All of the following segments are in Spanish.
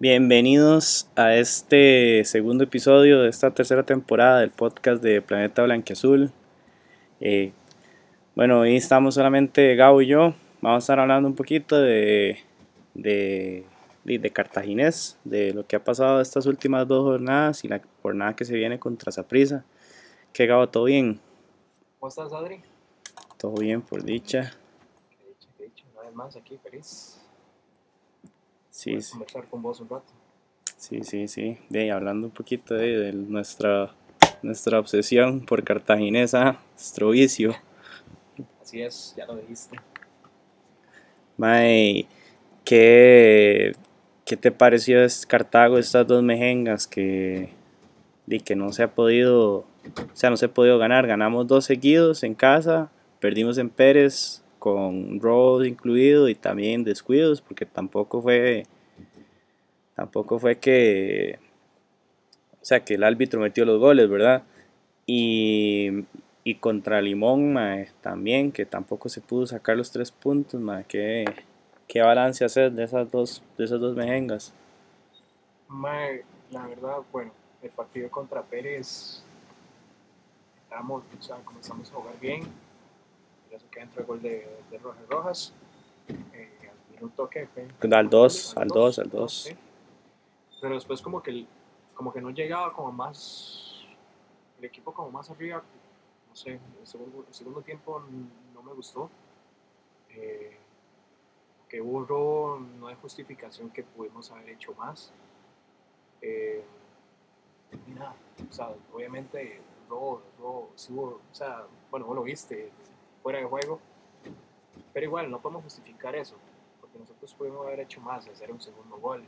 Bienvenidos a este segundo episodio de esta tercera temporada del podcast de Planeta Blanquiazul. Eh, bueno, hoy estamos solamente Gabo y yo. Vamos a estar hablando un poquito de, de, de, Cartaginés, de lo que ha pasado estas últimas dos jornadas y la jornada que se viene contra Saprisa. ¿Qué Gabo? ¿Todo bien? ¿Cómo estás, Adri? Todo bien, por dicha. Qué dicho, qué dicho. Una vez más aquí, feliz. Sí, Poder sí, conversar con vos un rato. sí, sí. sí. De, hablando un poquito de, de nuestra, nuestra obsesión por Cartaginesa, nuestro vicio. Así es, ya lo dijiste. Mae, ¿qué, ¿qué te pareció Cartago estas dos mejengas que, di que no se ha podido, o sea, no se ha podido ganar? Ganamos dos seguidos en casa, perdimos en Pérez con robos incluido y también descuidos, porque tampoco fue, tampoco fue que, o sea, que el árbitro metió los goles, ¿verdad? Y, y contra Limón, también, que tampoco se pudo sacar los tres puntos, mae, ¿qué, qué balance hacer de esas dos, de esas dos mejengas? La verdad, bueno, el partido contra Pérez, estábamos, o sea, comenzamos a jugar bien. Eso que entró el gol de, de Rojas Rojas. Eh, al minuto que fue. Al dos, al dos, al dos. sí. Pero después como que, como que no llegaba como más, el equipo como más arriba, no sé, el segundo, el segundo tiempo no me gustó. Eh, que hubo robo, no hay justificación que pudimos haber hecho más. Eh, y nada, o sea, obviamente robo, robo, sí hubo, o sea, bueno, vos lo viste, fuera de juego, pero igual no podemos justificar eso, porque nosotros pudimos haber hecho más, hacer un segundo gol.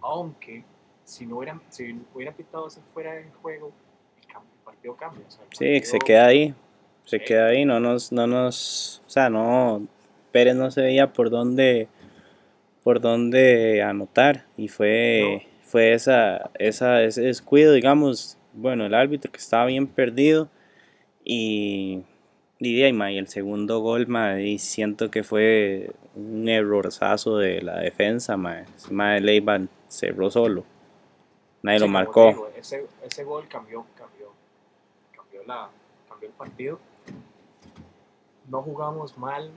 Aunque si no hubieran, si hubieran pitado ese fuera de juego, el, cam- el partido cambia. o sea, el Sí, se partido- queda ahí, se Sí. queda ahí, no nos, no nos, o sea, no, Pérez no se veía por dónde, por dónde anotar y fue, fue esa, esa, ese descuido, digamos, bueno, el árbitro que estaba bien perdido y, ma, y el segundo gol, y siento que fue un errorzazo de la defensa, ma, ese ma de Leiva cerró solo, nadie Sí, lo marcó. digo, ese, ese gol cambió, cambió, cambió, la, cambió el partido. No jugamos mal,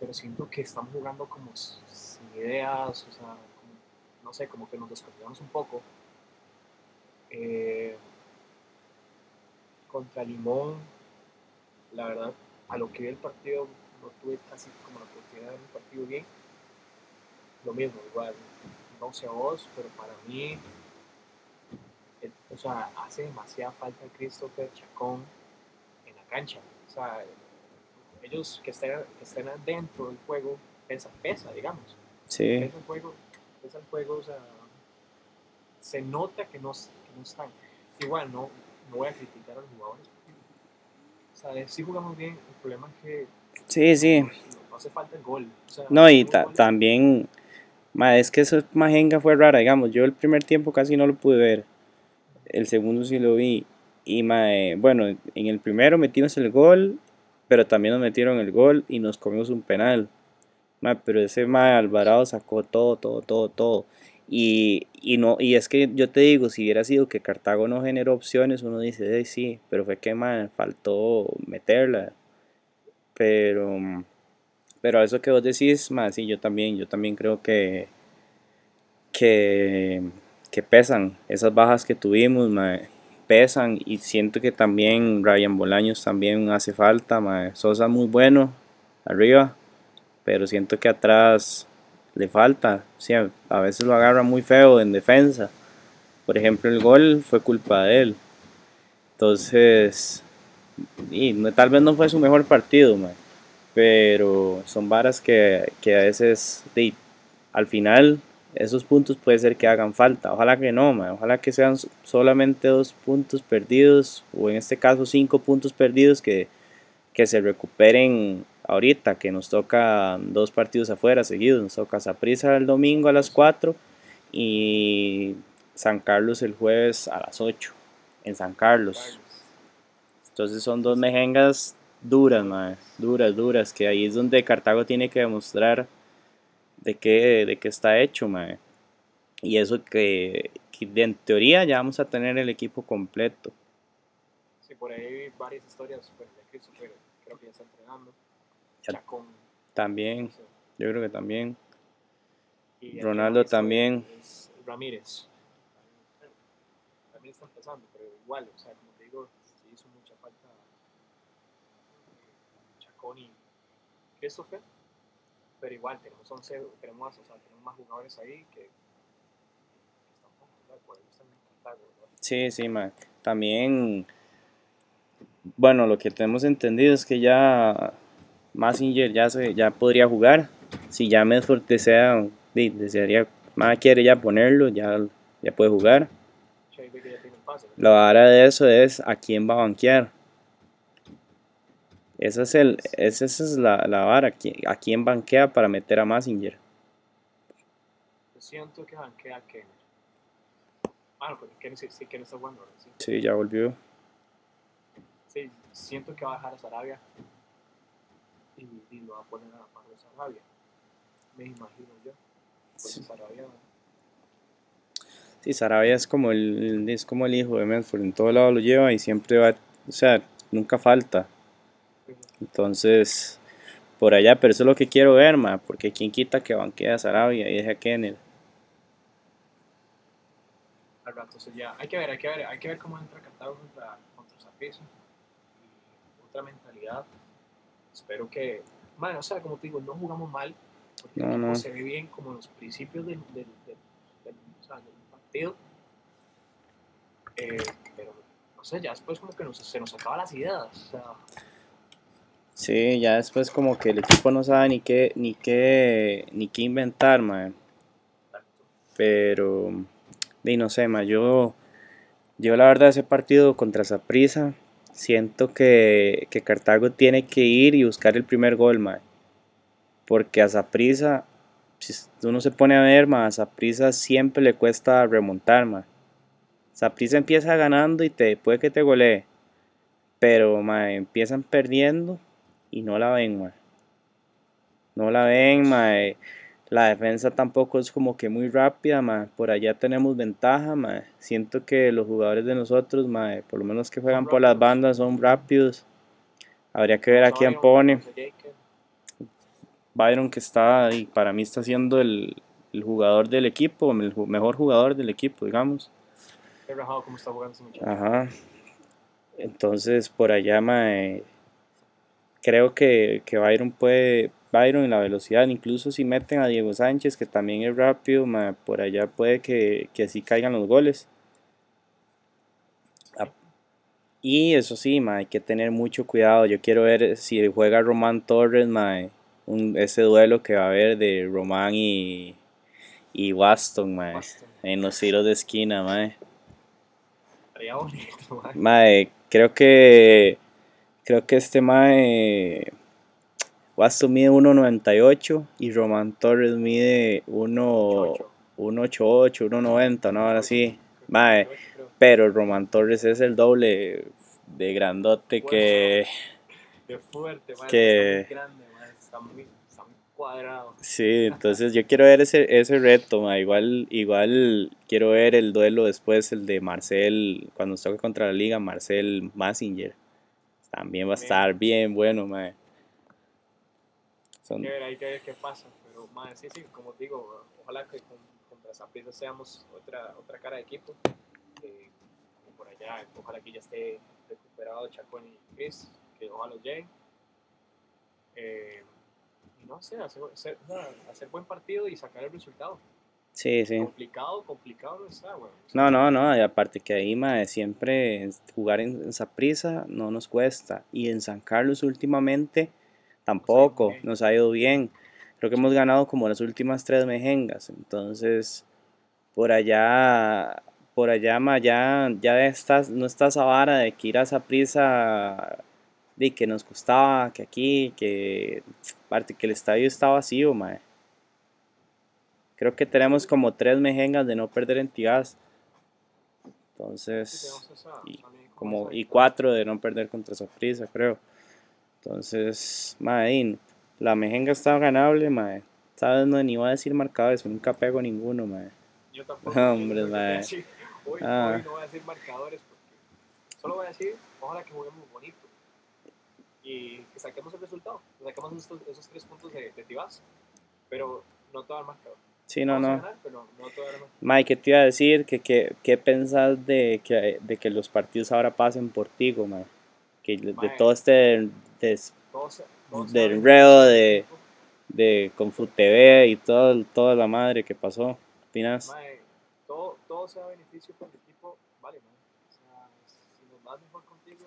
pero siento que estamos jugando como sin ideas, o sea, como- no sé, como que nos desconfiamos un poco. Eh, contra Limón, la verdad, a lo que vi el partido, no tuve casi como la oportunidad de ver un partido bien. Lo mismo, igual, no sé a vos, pero para mí o sea, hace demasiada falta Christopher Chacón en la cancha. O sea, ellos que estén, que estén dentro del juego, pesa, pesa, digamos. Sí, Pesa el juego, pesa el juego, o sea, se nota que no, que no están. Igual, no, no voy a criticar a los jugadores. Sí jugamos bien, el problema es que sí, sí. no, no hace falta el gol. O sea, No, y ta- también, es que esa majenga fue rara, digamos, yo el primer tiempo casi no lo pude ver, el segundo sí lo vi, y eh, bueno, en el primero metimos el gol, pero también nos metieron el gol y nos comimos un penal, pero ese ma Alvarado sacó todo, todo, todo, todo, y, y no, y es que yo te digo, si hubiera sido que Cartago no generó opciones, uno dice, "Ey, sí, pero fue que ma, faltó meterla, pero... Pero eso que vos decís, más sí, yo también, yo también creo que, que, que pesan, esas bajas que tuvimos, mae, pesan y siento que también Ryan Bolaños también hace falta, mae. Sosa muy bueno arriba, pero siento que atrás le falta, sí, a veces lo agarra muy feo en defensa. Por ejemplo, el gol fue culpa de él. Entonces, tal vez no fue su mejor partido, pero son varas que, que a veces al final esos puntos puede ser que hagan falta. Ojalá que no, ojalá que sean so- solamente dos puntos perdidos o en este caso cinco puntos perdidos que, que se recuperen ahorita, que nos toca dos partidos afuera seguidos. Nos toca Saprissa el domingo a las 4 y San Carlos el jueves a las 8 en San Carlos. Entonces son dos mejengas duras, mae, duras, duras, que ahí es donde Cartago tiene que demostrar de qué, de qué está hecho, mae. Y eso que, que en teoría ya vamos a tener el equipo completo. Sí, por ahí varias historias pues, creo que ya está entrenando. Ya. Chacón, También, yo creo que también. Y Ronaldo también. es Ramírez. También está empezando, pero igual, o sea, como te digo, sí hizo mucha falta eh, Chacón y Christopher. Pero igual, tenemos 11, tenemos, o sea, tenemos más jugadores ahí que. Sí, sí, ma. También, bueno, lo que tenemos entendido es que ya Massinger ya, se, ya podría jugar. Si ya Medford desea, desearía, más quiere ya ponerlo, ya, ya puede jugar. La vara de eso es a quién va a banquear. Esa es, el, esa es la, la vara, a quién banquea para meter a Massinger. Yo siento que banquea a Kenner. Ah, no, porque Kenner sí, sí, Kenner está ¿verdad? Sí. Sí, ya volvió. Sí, siento que va a dejar a Sarabia y, y lo va a poner a la par de Sarabia. Me imagino yo. Porque Sí. Sarabia, Sí, Sarabia es como el, es como el hijo de Medford, en todo lado lo lleva y siempre va, o sea, nunca falta. Entonces, por allá, pero eso es lo que quiero ver, ma, porque quién quita que banquea a Sarabia y deje a Kenner. al rato sería. Hay que ver, hay que ver, hay que ver cómo entra Cartago contra, contra Saprissa. Y otra mentalidad. Espero que. Bueno, o sea, como te digo, no jugamos mal. Porque No, se ve bien como los principios del, del, del, del- o sea, del partido. Eh, pero no sé, ya después como que nos- se nos acaban las ideas. O sea, Sí, ya después como que el equipo no sabe ni qué, ni qué, ni qué inventar, ma. Pero, di, no sé, yo, yo la verdad ese partido contra Saprissa, siento que, que Cartago tiene que ir y buscar el primer gol, ma. Porque a Saprissa, si uno se pone a ver, ma, a Saprissa siempre le cuesta remontar, ma. Saprissa empieza ganando y te, puede que te golee. Pero, ma, empiezan perdiendo y no la ven, ma. No la ven, ma. Eh, La defensa tampoco es como que muy rápida, ma. Por allá tenemos ventaja, ma. Siento que los jugadores de nosotros, ma, eh, por lo menos que juegan por las bandas, son rápidos. Habría que ver a quién pone. Byron que está, y para mí está siendo el, el jugador del equipo, el mejor jugador del equipo, digamos. Cómo está jugando. Ajá. Entonces, por allá, mae, creo que, que Byron puede, Byron en la velocidad, incluso si meten a Diego Sánchez, que también es rápido, mae, por allá puede que, que así caigan los goles. Ah, Y eso sí, mae, hay que tener mucho cuidado. Yo quiero ver si juega Román Torres, un- ese duelo que va a haber de Román y, y Waston, Boston. en los tiros de esquina, mae. Estaría bonito, man. Mae, creo que creo que este mae Waston mide 1.98 y Román Torres mide 1 Chocho. 1.88, 1.90, no, ahora sí. Mae, pero Román Torres es el doble de grandote que Qué fuerte, man. que- Está muy grande, man. Está muy, está muy cuadrado. sí, entonces yo quiero ver ese, ese reto, mae. Igual, igual quiero ver el duelo después, el de Marcel, cuando toque contra la liga, Marcel Massinger. También va a estar bien bueno, mae. Son- Hay que ver, hay que ver qué pasa. Pero, man, sí, sí, como digo, ojalá que con, contra Saprissa seamos otra, otra cara de equipo. Eh, como por allá, ojalá que ya esté recuperado Chacón y Chris, que ojalá lleguen. Eh, y no sé, hacer, hacer, hacer buen partido y sacar el resultado. Sí, sí. Complicado, complicado no está, güey. No, no, no, y aparte que ahí, mae, siempre jugar en, en Saprissa no nos cuesta. Y en San Carlos últimamente tampoco nos ha ido bien. Creo que hemos ganado como las últimas tres mejengas. Entonces, por allá, por allá, ma, ya, ya estás, no está esa vara de que ir a Saprissa, de que nos costaba, que aquí, que aparte que el estadio está vacío, mae. Creo que tenemos como tres mejengas de no perder en Entonces, esa- y como esa- y cuatro de no perder contra Saprissa, creo. Entonces, mae, la mejenga estaba ganable, mae. Sabes, no ni iba a decir marcadores, nunca pego ninguno, mae. Yo tampoco. Hombre, mae. Hoy, Ah. hoy no voy a decir marcadores porque solo voy a decir, ojalá que juguemos bonito y que saquemos el resultado, que saquemos estos- esos tres puntos de, de Tibás, pero no todo el marcador. Sí, no, no. ganar, pero no. Mike, ¿qué te iba a decir? ¿Qué, qué, qué pensás de que, de que los partidos ahora pasen por Tigo, mae? Que de todo este des- enredo de- de Confut TV y todo, toda la madre que pasó. ¿Qué opinas? Mae, todo, todo sea beneficio para el equipo, vale, mae. O sea, si nos va mejor contigo,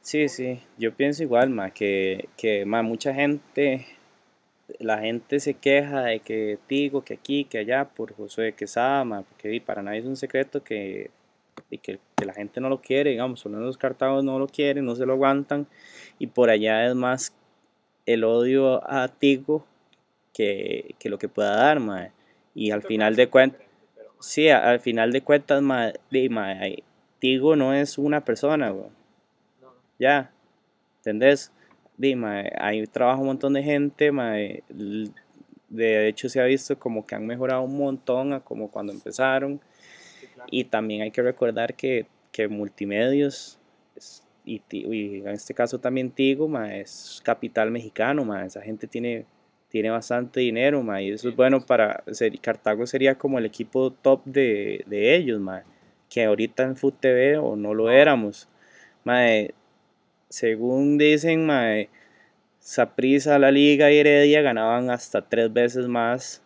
Sí, sí, yo pienso igual, ma, que, que ma, mucha gente, la gente se queja de que Tigo, que aquí, que allá, por Josué Quesada, ma, porque para nadie es un secreto que, y que, que la gente no lo quiere, digamos, solo los cartagos no lo quieren, no se lo aguantan, y por allá es más el odio a Tigo que, que lo que pueda dar, ma, y al final de cuentas, mae, sí, al final de cuentas, ma, di, ma, ay, Tigo no es una persona, güey. Ya, ¿entendés? Di, mae, ahí trabaja un montón de gente, mae, de hecho se ha visto como que han mejorado un montón a como cuando empezaron Sí, claro. y también hay que recordar que, que multimedios es- y, y en este caso también Tigo, mae, es capital mexicano, mae, esa gente tiene, tiene bastante dinero, mae, y eso es bueno para, ser- Cartago sería como el equipo top de, de ellos, mae, que ahorita en Food TV o no lo éramos, mae, según dicen, mae, Saprissa, la Liga y Heredia ganaban hasta tres veces más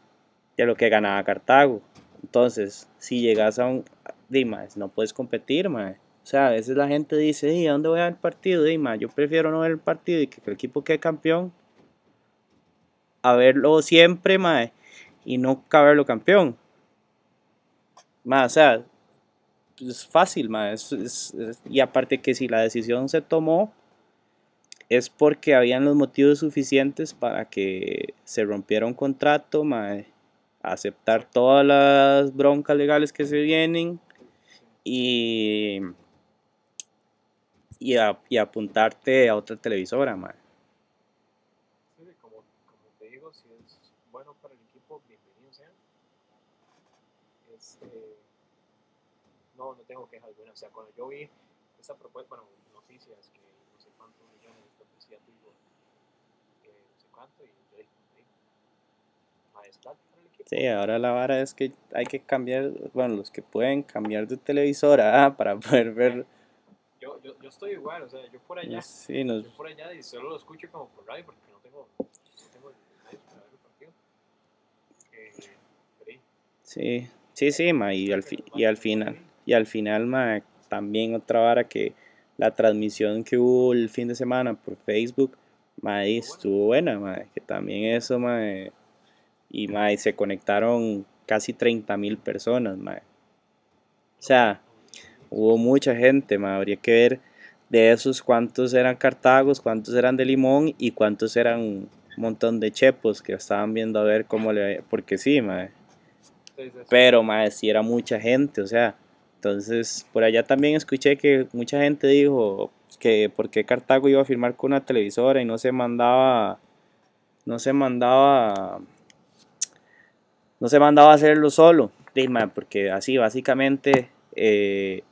de lo que ganaba Cartago. Entonces, si llegas a un... Di, mae, no puedes competir, mae. O sea, a veces la gente dice, "Di, ¿a dónde voy a ver el partido? Di, mae, yo prefiero no ver el partido y que el equipo quede campeón a verlo siempre, mae, y nunca verlo campeón. Mae, o sea, es fácil, mae. y aparte que si la decisión se tomó, es porque habían los motivos suficientes para que se rompiera un contrato, mae, aceptar todas las broncas legales que se vienen y, y, a- y apuntarte a otra televisora, mae. Sí, como, como te digo, si es bueno para el equipo, bienvenido sea. Este, no, no tengo quejas alguna. O sea, cuando yo vi esa propuesta, bueno, noticias que no sé cuántos millones de decía Tigo, que no sé cuánto, y yo dije, para el equipo. Sí, ahora la vara es que hay que cambiar, bueno, los que pueden cambiar de televisora ah, para poder ver. Yo, yo, yo estoy igual, o sea, yo por allá, Sí, nos, yo por allá y solo lo escucho como por radio porque no tengo, no tengo el medio para ver el partido. Eh, pero sí, sí, sí, ma, y al, fi- y al final, y al final, ma, también otra vara que la transmisión que hubo el fin de semana por Facebook, ma, estuvo buena, ma, que también eso, ma, y ma, y se conectaron casi 30 mil personas, ma. O sea, hubo mucha gente, ma, habría que ver de esos cuántos eran cartagos, cuántos eran de limón y cuántos eran un montón de chepos que estaban viendo a ver cómo le, porque sí, ma, Sí, sí, sí. pero mae, sí era mucha gente, o sea, entonces por allá también escuché que mucha gente dijo que por qué Cartago iba a firmar con una televisora y no se mandaba, no se mandaba, no se mandaba a hacerlo solo, porque así básicamente eh,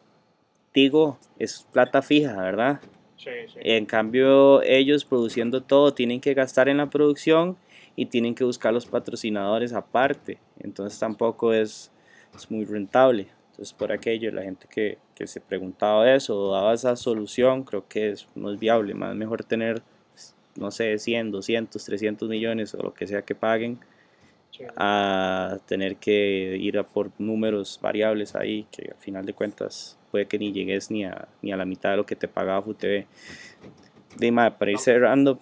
Tigo es plata fija, ¿verdad? Sí, sí. En cambio, ellos produciendo todo tienen que gastar en la producción y tienen que buscar los patrocinadores aparte. Entonces tampoco es, es muy rentable. Entonces por aquello, la gente que, que se preguntaba eso o daba esa solución, creo que es, no es viable. Más mejor tener, no sé, 100, 200, 300 millones o lo que sea que paguen. A tener que ir a por números variables ahí que al final de cuentas puede que ni llegues ni a, ni a la mitad de lo que te pagaba FUTV. De, mae, para ir cerrando,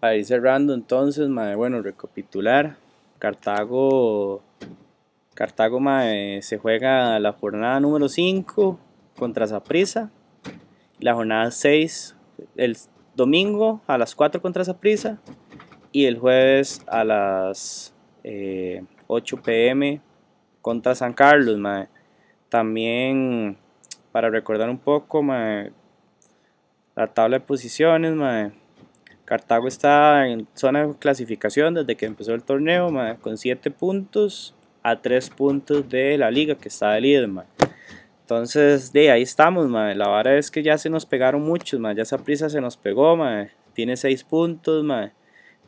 para ir cerrando entonces, mae, bueno, recapitular, Cartago, Cartago mae, se juega la jornada número 5 contra Saprissa, la jornada 6 el domingo a las 4 contra Saprissa y el jueves a las eh, 8 pm contra San Carlos, mae. También para recordar un poco, mae, la tabla de posiciones, mae. Cartago está en zona de clasificación desde que empezó el torneo, mae, con 7 puntos a 3 puntos de la liga que está de líder, mae. Entonces, de ahí estamos, mae. La vara es que ya se nos pegaron muchos, mae. Ya esa prisa se nos pegó, mae. Tiene 6 puntos, mae.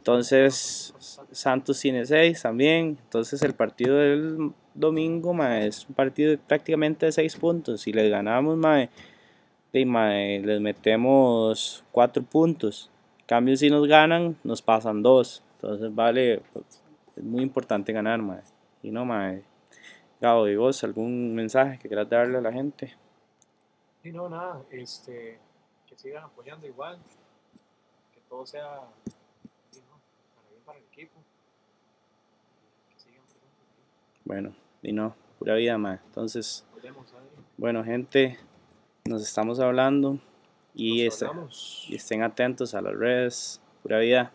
Entonces, Santos tiene 6 también. Entonces, el partido del domingo, mae, es un partido prácticamente de 6 puntos. Si les ganamos, mae, de, mae, les metemos 4 puntos. En cambio, si nos ganan, nos pasan 2. Entonces, vale, pues, es muy importante ganar, mae. Y no, mae. Gabo, ¿y vos algún mensaje que quieras darle a la gente? Y no, nada, este, que sigan apoyando igual, que todo sea y para el equipo. Que sigan. Bueno, y no, pura vida, mae. Entonces, vemos bueno, gente, nos estamos hablando y, Nos hablamos. y estén atentos a las redes. Pura vida.